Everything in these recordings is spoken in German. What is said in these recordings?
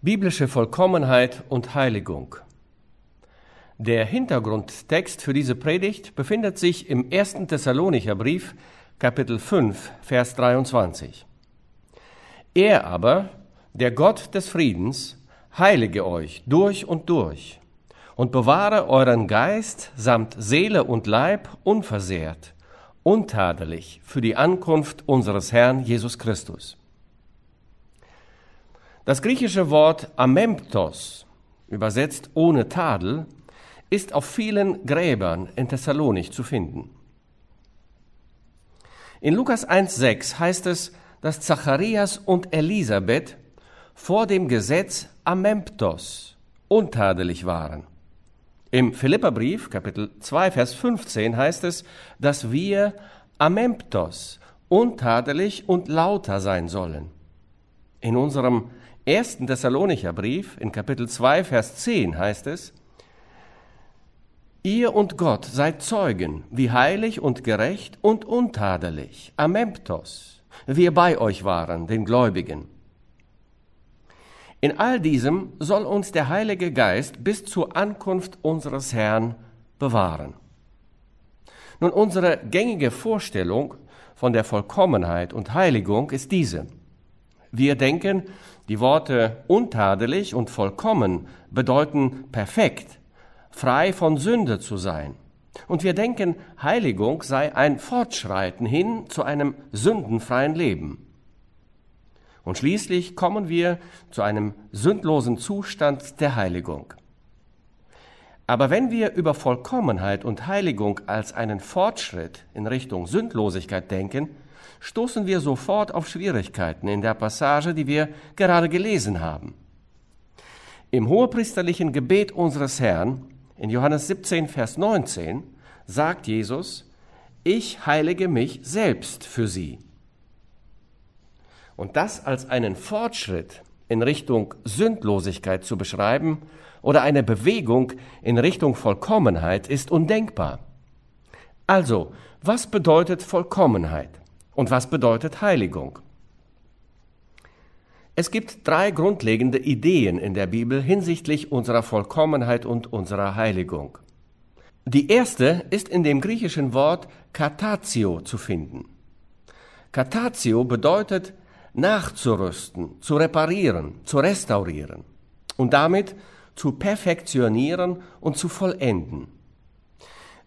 Biblische Vollkommenheit und Heiligung. Der Hintergrundtext für diese Predigt befindet sich im 1. Thessalonicher Brief, Kapitel 5, Vers 23. Er aber, der Gott des Friedens, heilige euch durch und durch und bewahre euren Geist samt Seele und Leib unversehrt, untadelig für die Ankunft unseres Herrn Jesus Christus. Das griechische Wort amemptos, übersetzt ohne Tadel, ist auf vielen Gräbern in Thessalonich zu finden. In Lukas 1,6 heißt es, dass Zacharias und Elisabeth vor dem Gesetz amemptos, untadelig waren. Im Philipperbrief, Kapitel 2, Vers 15 heißt es, dass wir amemptos, untadelig und lauter sein sollen. In unserem ersten Thessalonicher Brief, in Kapitel 2, Vers 10 heißt es, Ihr und Gott seid Zeugen, wie heilig und gerecht und untadelig, Amemptos, wir bei euch waren, den Gläubigen. In all diesem soll uns der Heilige Geist bis zur Ankunft unseres Herrn bewahren. Nun, unsere gängige Vorstellung von der Vollkommenheit und Heiligung ist diese. Wir denken, die Worte untadelig und vollkommen bedeuten perfekt, frei von Sünde zu sein. Und wir denken, Heiligung sei ein Fortschreiten hin zu einem sündenfreien Leben. Und schließlich kommen wir zu einem sündlosen Zustand der Heiligung. Aber wenn wir über Vollkommenheit und Heiligung als einen Fortschritt in Richtung Sündlosigkeit denken, stoßen wir sofort auf Schwierigkeiten in der Passage, die wir gerade gelesen haben. Im hohepriesterlichen Gebet unseres Herrn in Johannes 17, Vers 19 sagt Jesus, ich heilige mich selbst für sie. Und das als einen Fortschritt in Richtung Sündlosigkeit zu beschreiben oder eine Bewegung in Richtung Vollkommenheit ist undenkbar. Also, was bedeutet Vollkommenheit? Und was bedeutet Heiligung? Es gibt drei grundlegende Ideen in der Bibel hinsichtlich unserer Vollkommenheit und unserer Heiligung. Die erste ist in dem griechischen Wort katatio zu finden. Katatio bedeutet nachzurüsten, zu reparieren, zu restaurieren und damit zu perfektionieren und zu vollenden.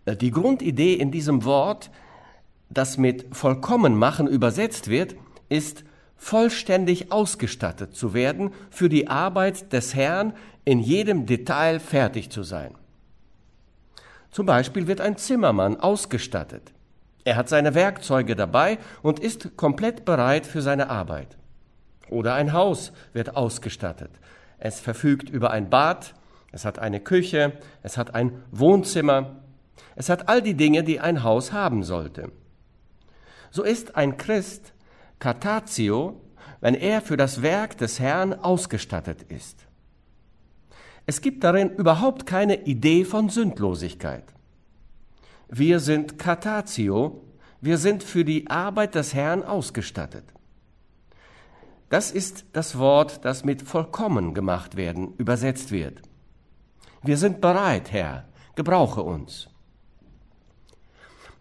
Die Grundidee in diesem Wort das mit vollkommen machen übersetzt wird, ist vollständig ausgestattet zu werden, für die Arbeit des Herrn in jedem Detail fertig zu sein. Zum Beispiel wird ein Zimmermann ausgestattet. Er hat seine Werkzeuge dabei und ist komplett bereit für seine Arbeit. Oder ein Haus wird ausgestattet. Es verfügt über ein Bad, es hat eine Küche, es hat ein Wohnzimmer, es hat all die Dinge, die ein Haus haben sollte so ist ein Christ Katatio, wenn er für das Werk des Herrn ausgestattet ist. Es gibt darin überhaupt keine Idee von Sündlosigkeit. Wir sind Katatio, wir sind für die Arbeit des Herrn ausgestattet. Das ist das Wort, das mit vollkommen gemacht werden übersetzt wird. Wir sind bereit, Herr, gebrauche uns.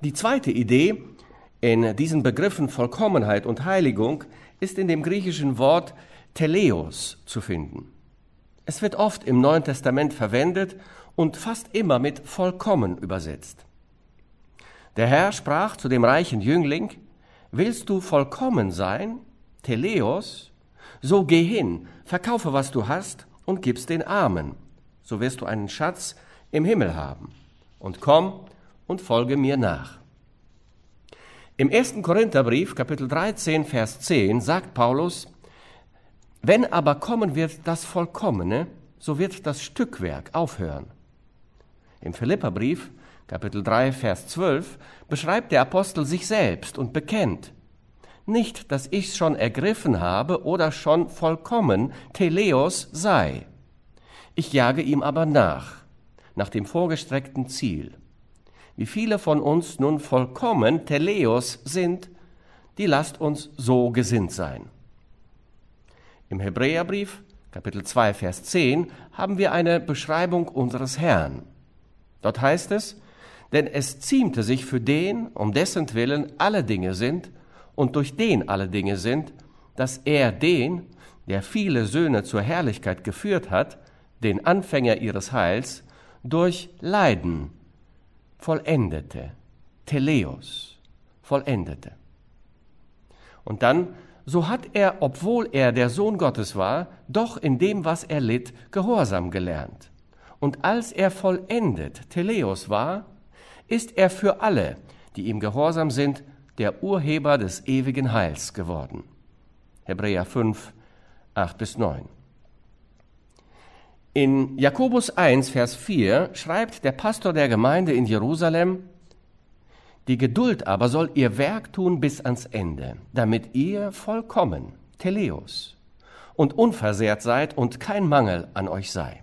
Die zweite Idee in diesen Begriffen Vollkommenheit und Heiligung ist in dem griechischen Wort Teleos zu finden. Es wird oft im Neuen Testament verwendet und fast immer mit vollkommen übersetzt. Der Herr sprach zu dem reichen Jüngling, Willst du vollkommen sein, Teleos, so geh hin, verkaufe, was du hast und gib's den Armen, so wirst du einen Schatz im Himmel haben. Und komm und folge mir nach. Im ersten Korintherbrief, Kapitel 13, Vers 10, sagt Paulus, wenn aber kommen wird das Vollkommene, so wird das Stückwerk aufhören. Im Philipperbrief, Kapitel 3, Vers 12, beschreibt der Apostel sich selbst und bekennt, nicht, dass ich's schon ergriffen habe oder schon vollkommen Teleos sei. Ich jage ihm aber nach, nach dem vorgestreckten Ziel wie viele von uns nun vollkommen Teleos sind, die lasst uns so gesinnt sein. Im Hebräerbrief, Kapitel 2, Vers 10, haben wir eine Beschreibung unseres Herrn. Dort heißt es, denn es ziemte sich für den, um dessen Willen alle Dinge sind und durch den alle Dinge sind, dass er den, der viele Söhne zur Herrlichkeit geführt hat, den Anfänger ihres Heils, durch Leiden vollendete. Teleos, vollendete. Und dann, so hat er, obwohl er der Sohn Gottes war, doch in dem, was er litt, Gehorsam gelernt. Und als er vollendet, Teleos war, ist er für alle, die ihm gehorsam sind, der Urheber des ewigen Heils geworden. Hebräer 5, 8 bis 9. In Jakobus 1, Vers 4 schreibt der Pastor der Gemeinde in Jerusalem, die Geduld aber soll ihr Werk tun bis ans Ende, damit ihr vollkommen, Teleos, und unversehrt seid und kein Mangel an euch sei.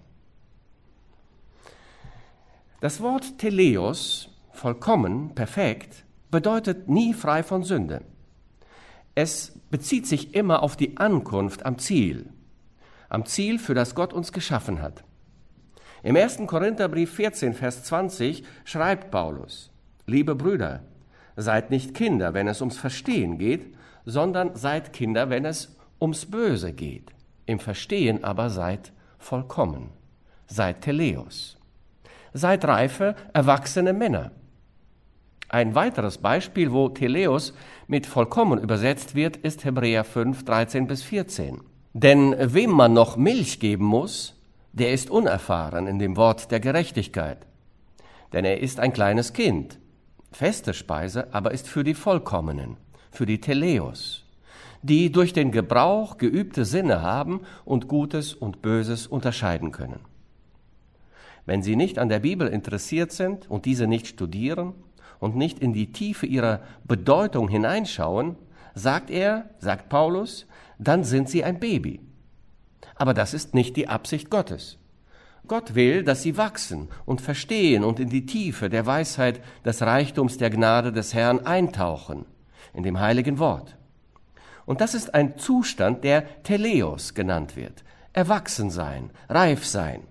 Das Wort Teleos, vollkommen, perfekt, bedeutet nie frei von Sünde. Es bezieht sich immer auf die Ankunft am Ziel, am Ziel, für das Gott uns geschaffen hat. Im 1. Korintherbrief 14, Vers 20 schreibt Paulus, Liebe Brüder, seid nicht Kinder, wenn es ums Verstehen geht, sondern seid Kinder, wenn es ums Böse geht. Im Verstehen aber seid vollkommen, seid Teleos, seid reife, erwachsene Männer. Ein weiteres Beispiel, wo Teleos mit vollkommen übersetzt wird, ist Hebräer 5, 13 bis 14. Denn wem man noch Milch geben muss, der ist unerfahren in dem Wort der Gerechtigkeit. Denn er ist ein kleines Kind. Feste Speise aber ist für die Vollkommenen, für die Teleos, die durch den Gebrauch geübte Sinne haben und Gutes und Böses unterscheiden können. Wenn Sie nicht an der Bibel interessiert sind und diese nicht studieren und nicht in die Tiefe ihrer Bedeutung hineinschauen, sagt er, sagt Paulus, dann sind sie ein Baby. Aber das ist nicht die Absicht Gottes. Gott will, dass sie wachsen und verstehen und in die Tiefe der Weisheit des Reichtums der Gnade des Herrn eintauchen, in dem heiligen Wort. Und das ist ein Zustand, der Teleos genannt wird. Erwachsen sein, reif sein.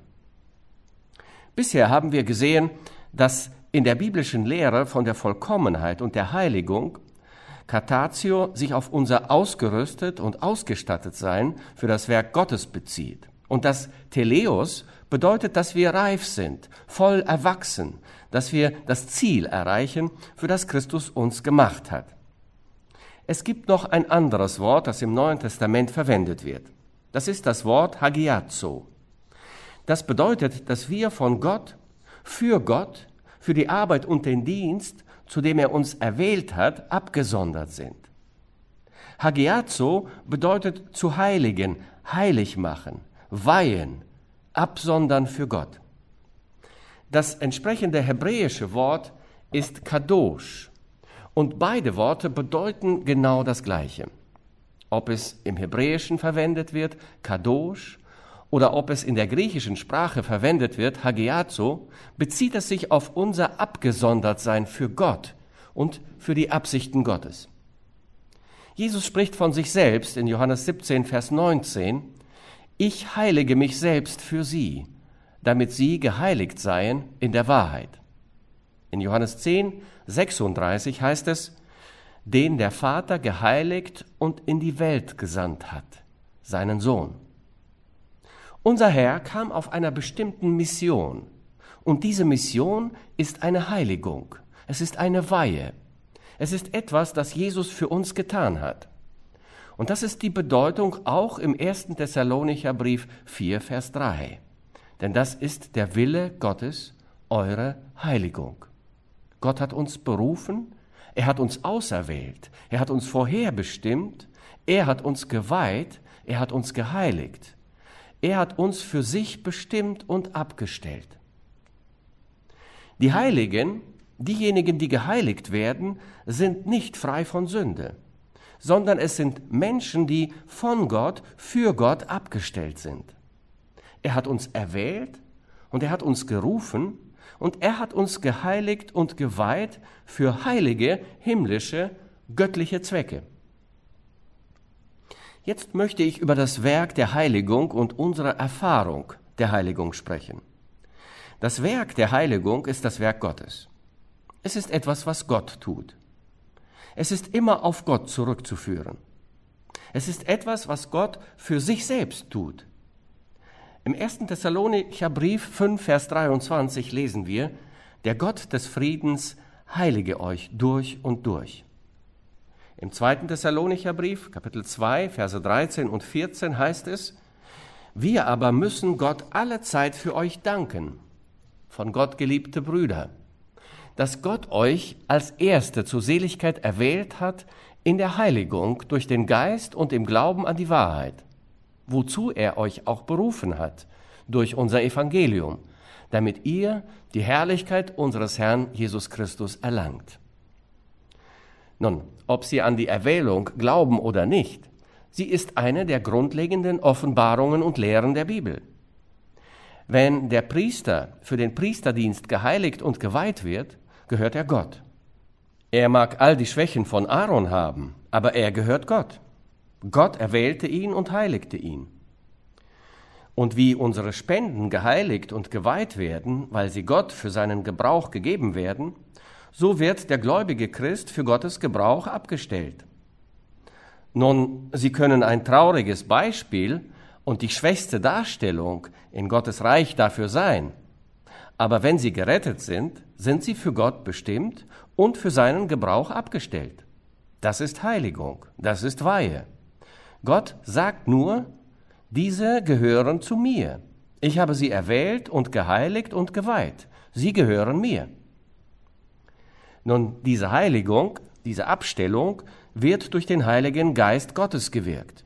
Bisher haben wir gesehen, dass in der biblischen Lehre von der Vollkommenheit und der Heiligung Katatio sich auf unser ausgerüstet und ausgestattet sein für das Werk Gottes bezieht. Und das Teleos bedeutet, dass wir reif sind, voll erwachsen, dass wir das Ziel erreichen, für das Christus uns gemacht hat. Es gibt noch ein anderes Wort, das im Neuen Testament verwendet wird. Das ist das Wort Hagiazo. Das bedeutet, dass wir von Gott, für Gott, für die Arbeit und den Dienst zu dem er uns erwählt hat, abgesondert sind. Hagiazo bedeutet zu heiligen, heilig machen, weihen, absondern für Gott. Das entsprechende hebräische Wort ist Kadosh und beide Worte bedeuten genau das Gleiche. Ob es im Hebräischen verwendet wird, Kadosh, oder ob es in der griechischen Sprache verwendet wird, hagiazo, bezieht es sich auf unser Abgesondertsein für Gott und für die Absichten Gottes. Jesus spricht von sich selbst in Johannes 17, Vers 19, Ich heilige mich selbst für sie, damit sie geheiligt seien in der Wahrheit. In Johannes 10, 36 heißt es, den der Vater geheiligt und in die Welt gesandt hat, seinen Sohn. Unser Herr kam auf einer bestimmten Mission. Und diese Mission ist eine Heiligung. Es ist eine Weihe. Es ist etwas, das Jesus für uns getan hat. Und das ist die Bedeutung auch im ersten Thessalonicher Brief 4, Vers 3. Denn das ist der Wille Gottes, eure Heiligung. Gott hat uns berufen, er hat uns auserwählt, er hat uns vorherbestimmt, er hat uns geweiht, er hat uns geheiligt. Er hat uns für sich bestimmt und abgestellt. Die Heiligen, diejenigen, die geheiligt werden, sind nicht frei von Sünde, sondern es sind Menschen, die von Gott, für Gott abgestellt sind. Er hat uns erwählt und er hat uns gerufen und er hat uns geheiligt und geweiht für heilige, himmlische, göttliche Zwecke. Jetzt möchte ich über das Werk der Heiligung und unsere Erfahrung der Heiligung sprechen. Das Werk der Heiligung ist das Werk Gottes. Es ist etwas, was Gott tut. Es ist immer auf Gott zurückzuführen. Es ist etwas, was Gott für sich selbst tut. Im 1. Thessalonicher Brief 5, Vers 23 lesen wir, der Gott des Friedens heilige euch durch und durch. Im 2. Thessalonicher Brief, Kapitel 2, Verse 13 und 14 heißt es, wir aber müssen Gott alle Zeit für euch danken, von Gott geliebte Brüder, dass Gott euch als Erste zur Seligkeit erwählt hat in der Heiligung durch den Geist und im Glauben an die Wahrheit, wozu er euch auch berufen hat durch unser Evangelium, damit ihr die Herrlichkeit unseres Herrn Jesus Christus erlangt. Nun, ob Sie an die Erwählung glauben oder nicht, sie ist eine der grundlegenden Offenbarungen und Lehren der Bibel. Wenn der Priester für den Priesterdienst geheiligt und geweiht wird, gehört er Gott. Er mag all die Schwächen von Aaron haben, aber er gehört Gott. Gott erwählte ihn und heiligte ihn. Und wie unsere Spenden geheiligt und geweiht werden, weil sie Gott für seinen Gebrauch gegeben werden, so wird der gläubige Christ für Gottes Gebrauch abgestellt. Nun, Sie können ein trauriges Beispiel und die schwächste Darstellung in Gottes Reich dafür sein. Aber wenn Sie gerettet sind, sind Sie für Gott bestimmt und für seinen Gebrauch abgestellt. Das ist Heiligung, das ist Weihe. Gott sagt nur, diese gehören zu mir. Ich habe sie erwählt und geheiligt und geweiht. Sie gehören mir. Nun, diese Heiligung, diese Abstellung wird durch den Heiligen Geist Gottes gewirkt.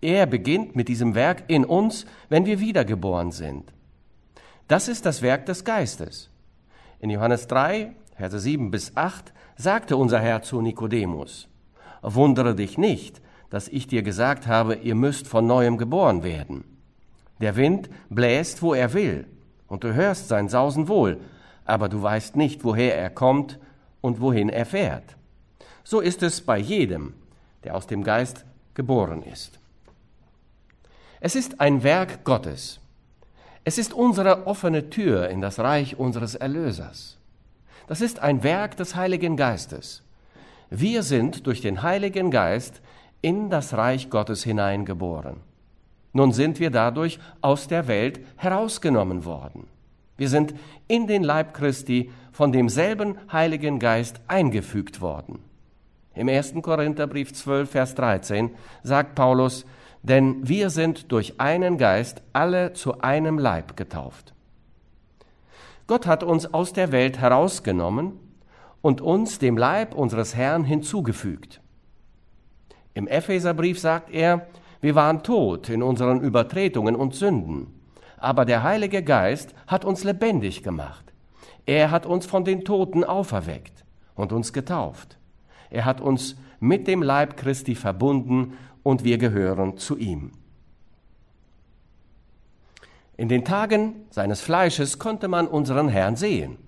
Er beginnt mit diesem Werk in uns, wenn wir wiedergeboren sind. Das ist das Werk des Geistes. In Johannes 3, Verse 7 bis 8 sagte unser Herr zu Nikodemus, Wundere dich nicht, dass ich dir gesagt habe, ihr müsst von neuem geboren werden. Der Wind bläst, wo er will, und du hörst sein Sausen wohl, aber du weißt nicht, woher er kommt und wohin er fährt. So ist es bei jedem, der aus dem Geist geboren ist. Es ist ein Werk Gottes. Es ist unsere offene Tür in das Reich unseres Erlösers. Das ist ein Werk des Heiligen Geistes. Wir sind durch den Heiligen Geist in das Reich Gottes hineingeboren. Nun sind wir dadurch aus der Welt herausgenommen worden. Wir sind in den Leib Christi von demselben Heiligen Geist eingefügt worden. Im 1. Korintherbrief 12, Vers 13 sagt Paulus, denn wir sind durch einen Geist alle zu einem Leib getauft. Gott hat uns aus der Welt herausgenommen und uns dem Leib unseres Herrn hinzugefügt. Im Epheserbrief sagt er, wir waren tot in unseren Übertretungen und Sünden, aber der Heilige Geist hat uns lebendig gemacht. Er hat uns von den Toten auferweckt und uns getauft. Er hat uns mit dem Leib Christi verbunden und wir gehören zu ihm. In den Tagen seines Fleisches konnte man unseren Herrn sehen.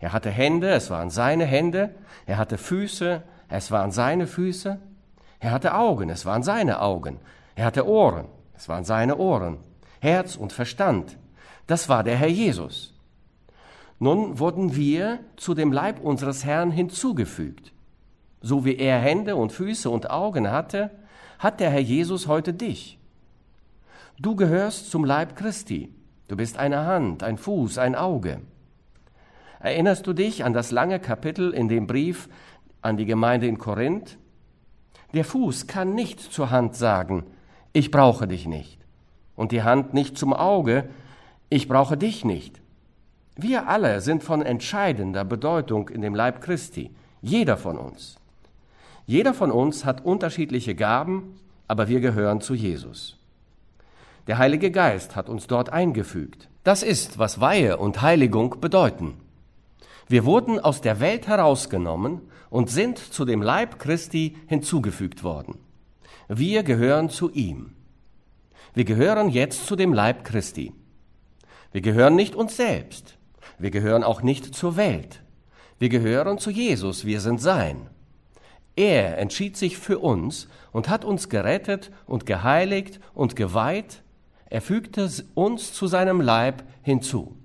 Er hatte Hände, es waren seine Hände, er hatte Füße, es waren seine Füße, er hatte Augen, es waren seine Augen. Er hatte Ohren, es waren seine Ohren. Herz und Verstand, das war der Herr Jesus. Nun wurden wir zu dem Leib unseres Herrn hinzugefügt. So wie er Hände und Füße und Augen hatte, hat der Herr Jesus heute dich. Du gehörst zum Leib Christi. Du bist eine Hand, ein Fuß, ein Auge. Erinnerst du dich an das lange Kapitel in dem Brief an die Gemeinde in Korinth? Der Fuß kann nicht zur Hand sagen, ich brauche dich nicht. Und die Hand nicht zum Auge, ich brauche dich nicht. Wir alle sind von entscheidender Bedeutung in dem Leib Christi, jeder von uns. Jeder von uns hat unterschiedliche Gaben, aber wir gehören zu Jesus. Der Heilige Geist hat uns dort eingefügt. Das ist, was Weihe und Heiligung bedeuten. Wir wurden aus der Welt herausgenommen und sind zu dem Leib Christi hinzugefügt worden. Wir gehören zu ihm. Wir gehören jetzt zu dem Leib Christi. Wir gehören nicht uns selbst. Wir gehören auch nicht zur Welt. Wir gehören zu Jesus. Wir sind sein. Er entschied sich für uns und hat uns gerettet und geheiligt und geweiht. Er fügte uns zu seinem Leib hinzu.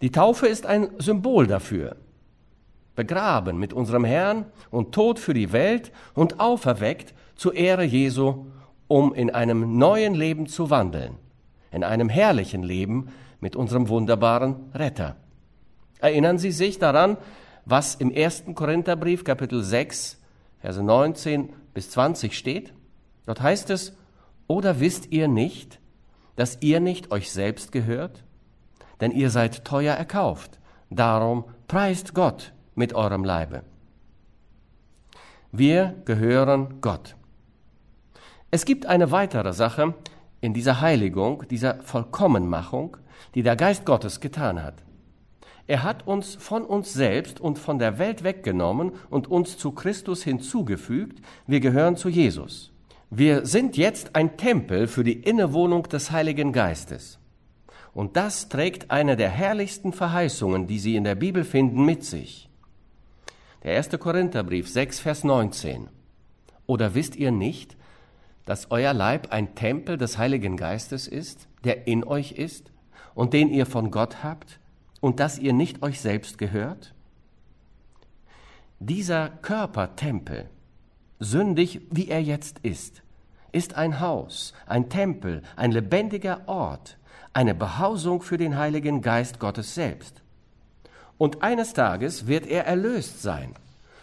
Die Taufe ist ein Symbol dafür. Begraben mit unserem Herrn und tot für die Welt und auferweckt zur Ehre Jesu, um in einem neuen Leben zu wandeln, in einem herrlichen Leben mit unserem wunderbaren Retter. Erinnern Sie sich daran, was im ersten Korintherbrief Kapitel 6, Verse 19 bis 20 steht? Dort heißt es, oder wisst ihr nicht, dass ihr nicht euch selbst gehört? Denn ihr seid teuer erkauft. Darum preist Gott mit eurem Leibe. Wir gehören Gott. Es gibt eine weitere Sache in dieser Heiligung, dieser Vollkommenmachung, die der Geist Gottes getan hat. Er hat uns von uns selbst und von der Welt weggenommen und uns zu Christus hinzugefügt. Wir gehören zu Jesus. Wir sind jetzt ein Tempel für die Innewohnung des Heiligen Geistes. Und das trägt eine der herrlichsten Verheißungen, die Sie in der Bibel finden, mit sich. Der 1. Korintherbrief 6, Vers 19. Oder wisst ihr nicht, dass euer Leib ein Tempel des Heiligen Geistes ist, der in euch ist und den ihr von Gott habt und dass ihr nicht euch selbst gehört? Dieser Körpertempel, sündig wie er jetzt ist, ist ein Haus, ein Tempel, ein lebendiger Ort, eine Behausung für den Heiligen Geist Gottes selbst. Und eines Tages wird er erlöst sein,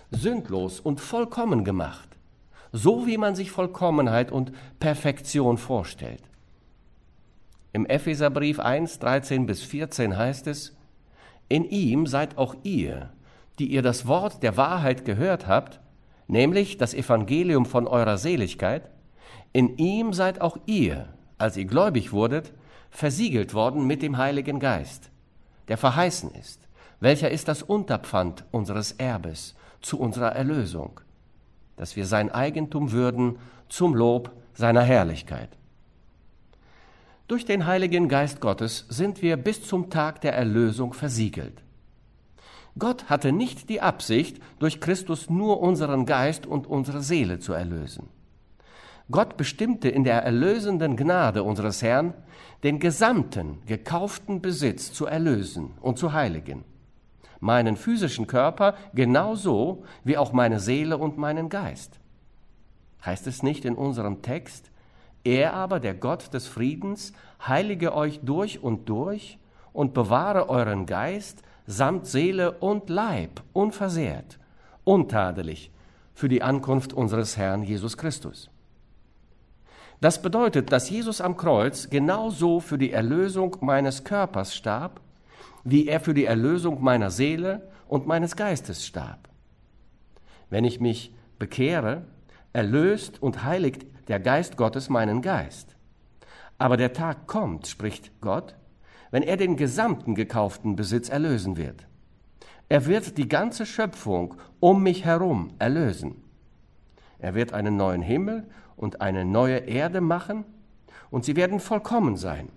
sündlos und vollkommen gemacht, so wie man sich Vollkommenheit und Perfektion vorstellt. Im Epheserbrief 1, 13 bis 14 heißt es, in ihm seid auch ihr, die ihr das Wort der Wahrheit gehört habt, nämlich das Evangelium von eurer Seligkeit, in ihm seid auch ihr, als ihr gläubig wurdet, versiegelt worden mit dem Heiligen Geist, der verheißen ist, welcher ist das Unterpfand unseres Erbes zu unserer Erlösung, dass wir sein Eigentum würden zum Lob seiner Herrlichkeit. Durch den Heiligen Geist Gottes sind wir bis zum Tag der Erlösung versiegelt. Gott hatte nicht die Absicht, durch Christus nur unseren Geist und unsere Seele zu erlösen. Gott bestimmte in der erlösenden Gnade unseres Herrn, den gesamten gekauften Besitz zu erlösen und zu heiligen. Meinen physischen Körper genauso wie auch meine Seele und meinen Geist. Heißt es nicht in unserem Text, er aber, der Gott des Friedens, heilige euch durch und durch und bewahre euren Geist samt Seele und Leib unversehrt, untadelig für die Ankunft unseres Herrn Jesus Christus. Das bedeutet, dass Jesus am Kreuz genauso für die Erlösung meines Körpers starb, wie er für die Erlösung meiner Seele und meines Geistes starb. Wenn ich mich bekehre, erlöst und heiligt der Geist Gottes meinen Geist. Aber der Tag kommt, spricht Gott, wenn er den gesamten gekauften Besitz erlösen wird. Er wird die ganze Schöpfung um mich herum erlösen. Er wird einen neuen Himmel und eine neue Erde machen und sie werden vollkommen sein.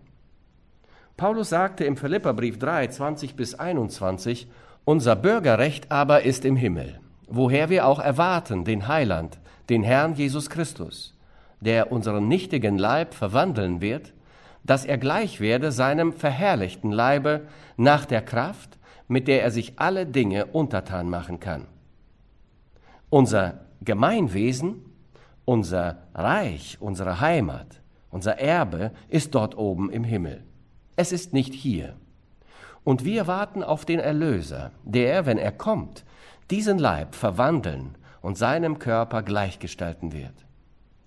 Paulus sagte im Philipperbrief 3, 20 bis 21, unser Bürgerrecht aber ist im Himmel, woher wir auch erwarten den Heiland, den Herrn Jesus Christus der unseren nichtigen Leib verwandeln wird, dass er gleich werde seinem verherrlichten Leibe nach der Kraft, mit der er sich alle Dinge untertan machen kann. Unser Gemeinwesen, unser Reich, unsere Heimat, unser Erbe ist dort oben im Himmel. Es ist nicht hier. Und wir warten auf den Erlöser, der, wenn er kommt, diesen Leib verwandeln und seinem Körper gleichgestalten wird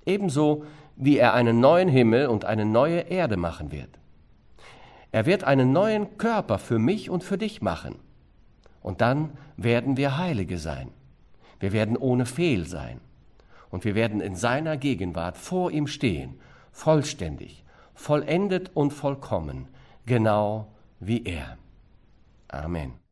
ebenso wie er einen neuen Himmel und eine neue Erde machen wird. Er wird einen neuen Körper für mich und für dich machen. Und dann werden wir Heilige sein. Wir werden ohne Fehl sein. Und wir werden in seiner Gegenwart vor ihm stehen, vollständig, vollendet und vollkommen, genau wie er. Amen.